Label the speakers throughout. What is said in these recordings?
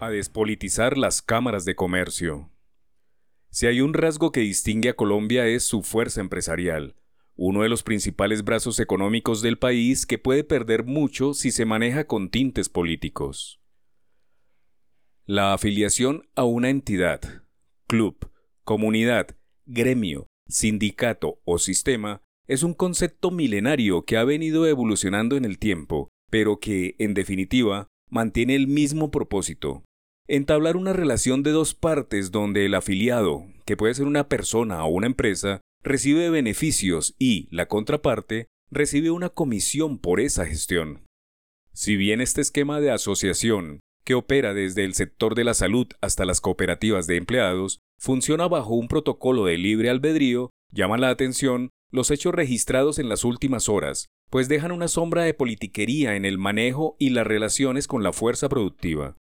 Speaker 1: a despolitizar las cámaras de comercio. Si hay un rasgo que distingue a Colombia es su fuerza empresarial, uno de los principales brazos económicos del país que puede perder mucho si se maneja con tintes políticos. La afiliación a una entidad, club, comunidad, gremio, sindicato o sistema es un concepto milenario que ha venido evolucionando en el tiempo, pero que, en definitiva, mantiene el mismo propósito, entablar una relación de dos partes donde el afiliado, que puede ser una persona o una empresa, recibe beneficios y la contraparte recibe una comisión por esa gestión. Si bien este esquema de asociación, que opera desde el sector de la salud hasta las cooperativas de empleados, funciona bajo un protocolo de libre albedrío, llama la atención los hechos registrados en las últimas horas, pues dejan una sombra de politiquería en el manejo y las relaciones con la fuerza productiva.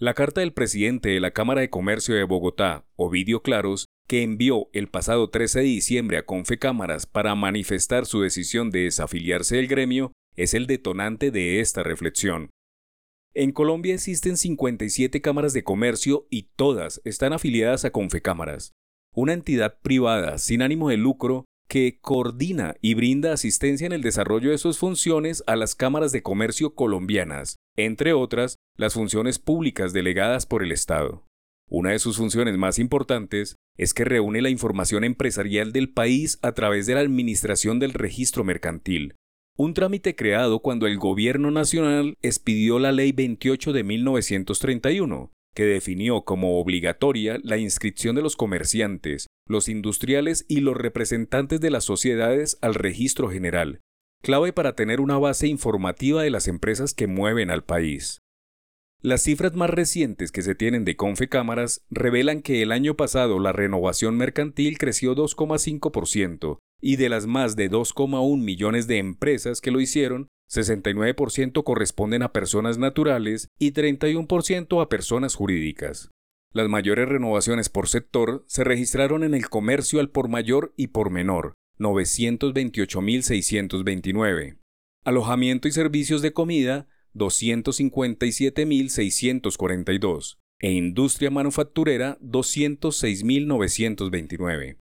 Speaker 1: La carta del presidente de la Cámara de Comercio de Bogotá, Ovidio Claros, que envió el pasado 13 de diciembre a Confecámaras para manifestar su decisión de desafiliarse del gremio, es el detonante de esta reflexión. En Colombia existen 57 cámaras de comercio y todas están afiliadas a Confecámaras, una entidad privada sin ánimo de lucro que coordina y brinda asistencia en el desarrollo de sus funciones a las cámaras de comercio colombianas, entre otras, las funciones públicas delegadas por el Estado. Una de sus funciones más importantes es que reúne la información empresarial del país a través de la administración del registro mercantil, un trámite creado cuando el gobierno nacional expidió la Ley 28 de 1931, que definió como obligatoria la inscripción de los comerciantes, los industriales y los representantes de las sociedades al registro general, clave para tener una base informativa de las empresas que mueven al país. Las cifras más recientes que se tienen de Confecámaras revelan que el año pasado la renovación mercantil creció 2,5% y de las más de 2,1 millones de empresas que lo hicieron, 69% corresponden a personas naturales y 31% a personas jurídicas. Las mayores renovaciones por sector se registraron en el comercio al por mayor y por menor, 928.629. Alojamiento y servicios de comida, 257.642. E industria manufacturera, 206.929.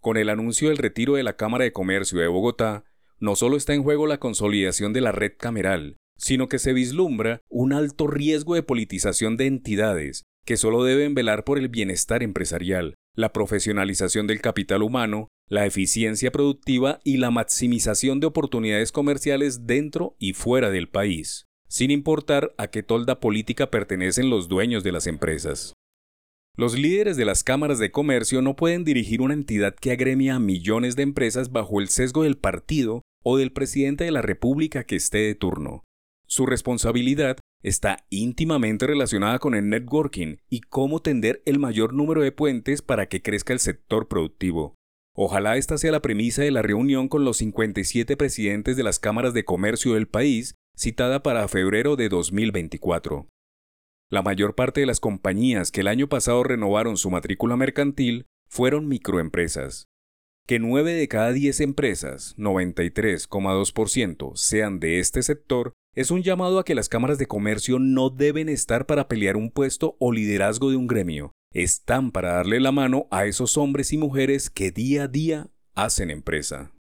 Speaker 1: Con el anuncio del retiro de la Cámara de Comercio de Bogotá, no solo está en juego la consolidación de la red cameral, sino que se vislumbra un alto riesgo de politización de entidades que solo deben velar por el bienestar empresarial, la profesionalización del capital humano, la eficiencia productiva y la maximización de oportunidades comerciales dentro y fuera del país, sin importar a qué tolda política pertenecen los dueños de las empresas. Los líderes de las cámaras de comercio no pueden dirigir una entidad que agremia a millones de empresas bajo el sesgo del partido o del presidente de la República que esté de turno. Su responsabilidad está íntimamente relacionada con el networking y cómo tender el mayor número de puentes para que crezca el sector productivo. Ojalá esta sea la premisa de la reunión con los 57 presidentes de las cámaras de comercio del país, citada para febrero de 2024. La mayor parte de las compañías que el año pasado renovaron su matrícula mercantil fueron microempresas. Que 9 de cada 10 empresas, 93,2%, sean de este sector, es un llamado a que las cámaras de comercio no deben estar para pelear un puesto o liderazgo de un gremio, están para darle la mano a esos hombres y mujeres que día a día hacen empresa.